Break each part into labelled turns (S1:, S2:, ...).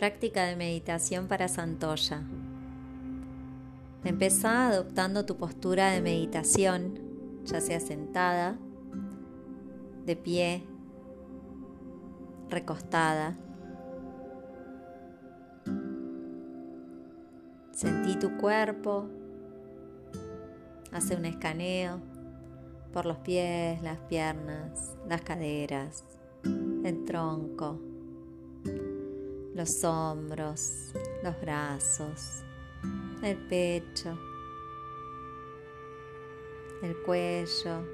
S1: Práctica de meditación para Santoya. Empezá adoptando tu postura de meditación, ya sea sentada, de pie, recostada. Sentí tu cuerpo, hace un escaneo por los pies, las piernas, las caderas, el tronco, los hombros, los brazos, el pecho, el cuello,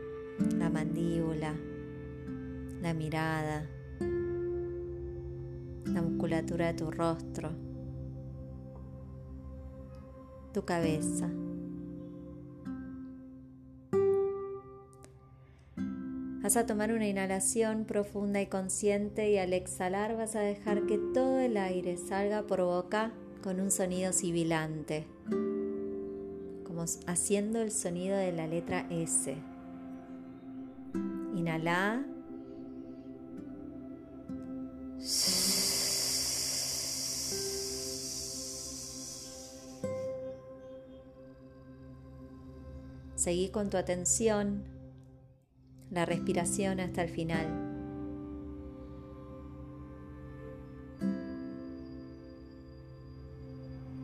S1: la mandíbula, la mirada, la musculatura de tu rostro, tu cabeza. Vas a tomar una inhalación profunda y consciente y al exhalar vas a dejar que todo el aire salga por boca con un sonido sibilante, como haciendo el sonido de la letra S. Inhala. Seguí con tu atención la respiración hasta el final.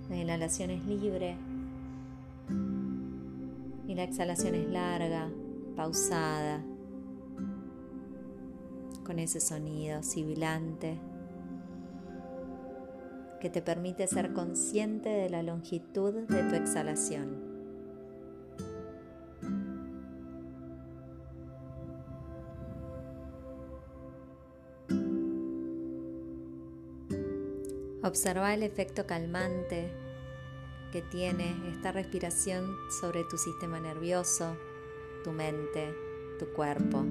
S1: La inhalación es libre y la exhalación es larga, pausada, con ese sonido sibilante que te permite ser consciente de la longitud de tu exhalación. Observa el efecto calmante que tiene esta respiración sobre tu sistema nervioso, tu mente, tu cuerpo.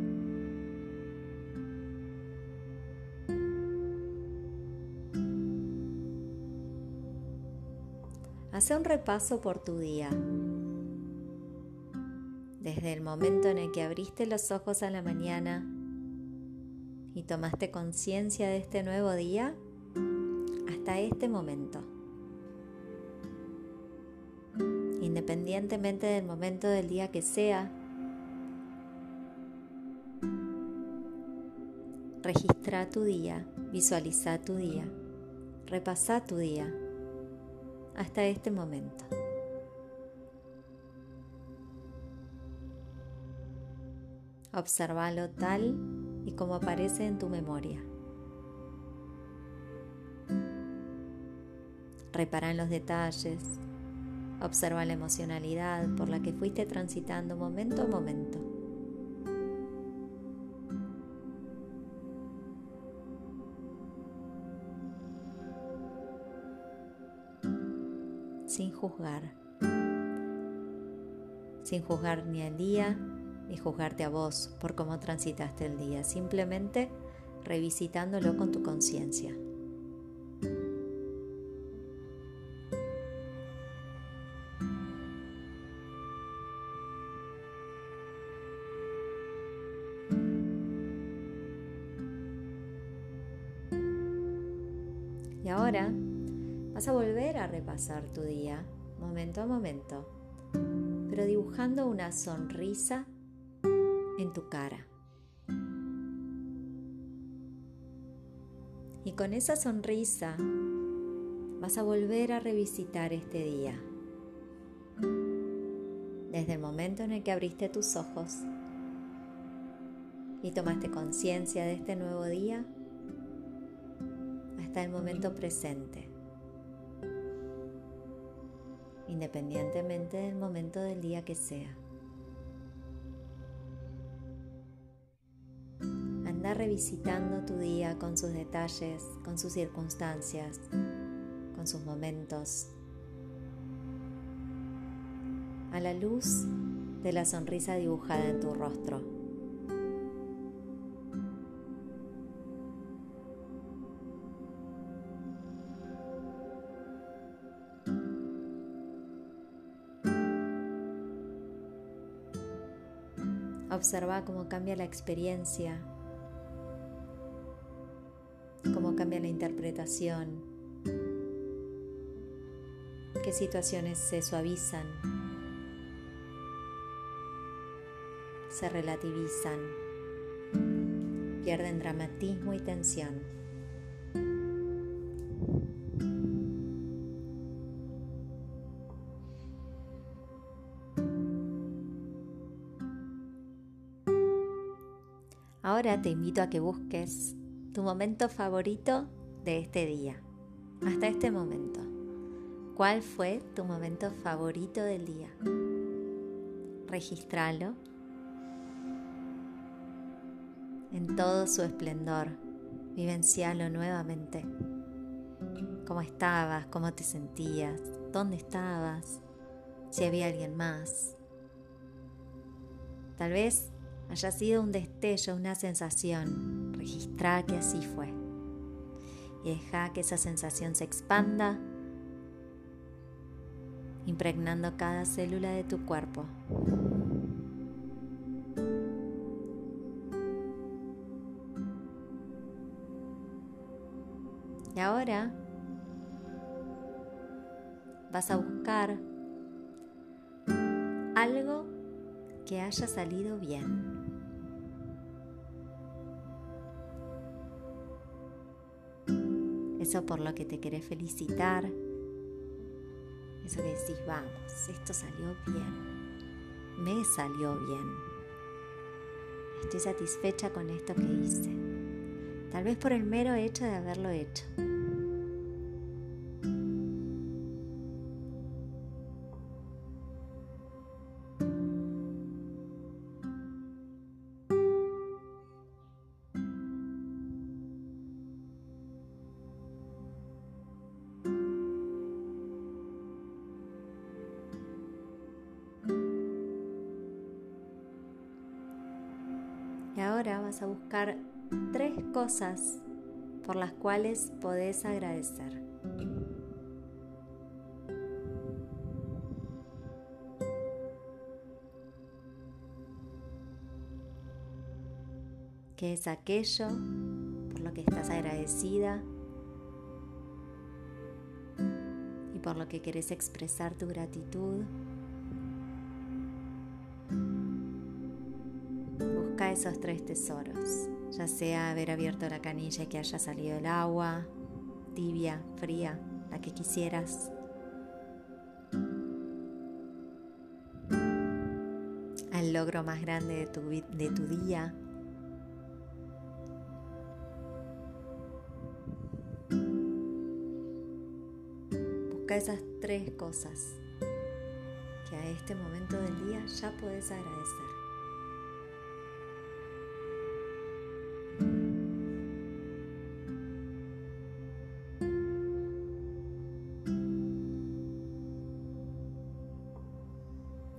S1: Hace un repaso por tu día. Desde el momento en el que abriste los ojos a la mañana y tomaste conciencia de este nuevo día, hasta este momento. Independientemente del momento del día que sea, registra tu día, visualiza tu día, repasa tu día hasta este momento. Observalo tal y como aparece en tu memoria. Repara en los detalles, observa la emocionalidad por la que fuiste transitando momento a momento. Sin juzgar, sin juzgar ni al día ni juzgarte a vos por cómo transitaste el día, simplemente revisitándolo con tu conciencia. Ahora vas a volver a repasar tu día, momento a momento, pero dibujando una sonrisa en tu cara. Y con esa sonrisa vas a volver a revisitar este día. Desde el momento en el que abriste tus ojos y tomaste conciencia de este nuevo día hasta el momento presente, independientemente del momento del día que sea. Anda revisitando tu día con sus detalles, con sus circunstancias, con sus momentos, a la luz de la sonrisa dibujada en tu rostro. observa cómo cambia la experiencia, cómo cambia la interpretación, qué situaciones se suavizan, se relativizan, pierden dramatismo y tensión. Ahora te invito a que busques tu momento favorito de este día, hasta este momento. ¿Cuál fue tu momento favorito del día? Registralo en todo su esplendor. Vivencialo nuevamente. ¿Cómo estabas? ¿Cómo te sentías? ¿Dónde estabas? Si había alguien más. Tal vez haya sido un destello, una sensación. Registra que así fue. Y deja que esa sensación se expanda, impregnando cada célula de tu cuerpo. Y ahora vas a buscar que haya salido bien. Eso por lo que te querés felicitar. Eso que decís, vamos, esto salió bien. Me salió bien. Estoy satisfecha con esto que hice. Tal vez por el mero hecho de haberlo hecho. Ahora vas a buscar tres cosas por las cuales podés agradecer. ¿Qué es aquello por lo que estás agradecida y por lo que querés expresar tu gratitud? Esos tres tesoros, ya sea haber abierto la canilla y que haya salido el agua, tibia, fría, la que quisieras. Al logro más grande de tu, de tu día. Busca esas tres cosas que a este momento del día ya puedes agradecer.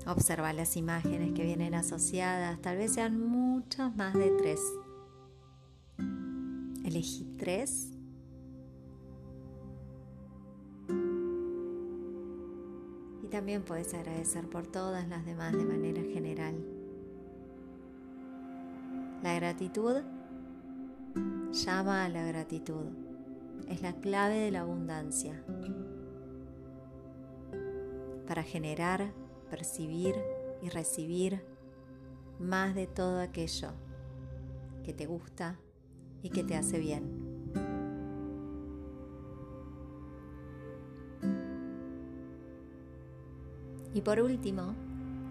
S1: Observa las imágenes que vienen asociadas, tal vez sean muchas más de tres. Elegí tres. Y también puedes agradecer por todas las demás de manera general. La gratitud llama a la gratitud. Es la clave de la abundancia. Para generar percibir y recibir más de todo aquello que te gusta y que te hace bien. Y por último,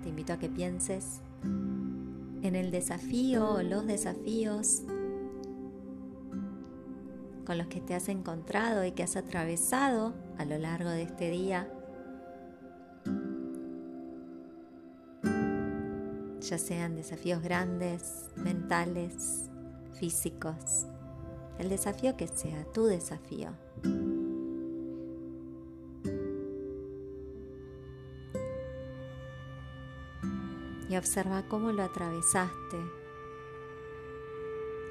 S1: te invito a que pienses en el desafío o los desafíos con los que te has encontrado y que has atravesado a lo largo de este día ya sean desafíos grandes, mentales, físicos, el desafío que sea, tu desafío. Y observa cómo lo atravesaste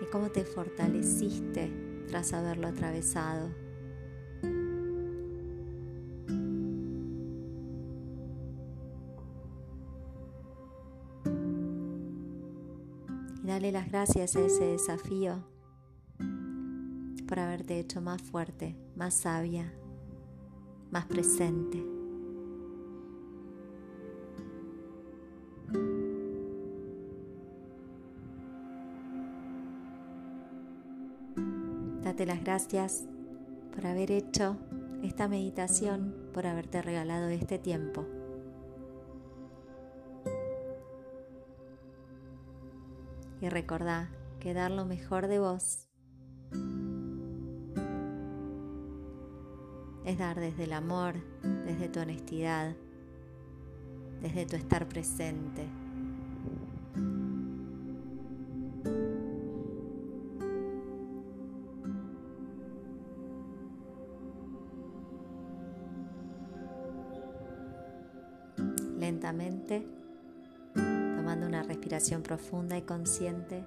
S1: y cómo te fortaleciste tras haberlo atravesado. Dale las gracias a ese desafío por haberte hecho más fuerte, más sabia, más presente. Date las gracias por haber hecho esta meditación, por haberte regalado este tiempo. Y recordá que dar lo mejor de vos es dar desde el amor, desde tu honestidad, desde tu estar presente. Lentamente, una respiración profunda y consciente,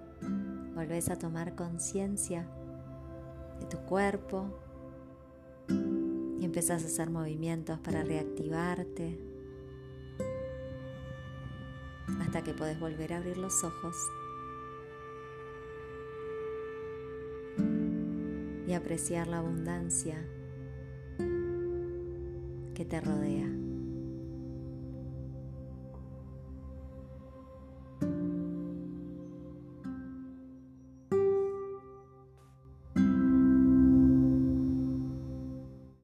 S1: volvés a tomar conciencia de tu cuerpo y empezás a hacer movimientos para reactivarte hasta que podés volver a abrir los ojos y apreciar la abundancia que te rodea.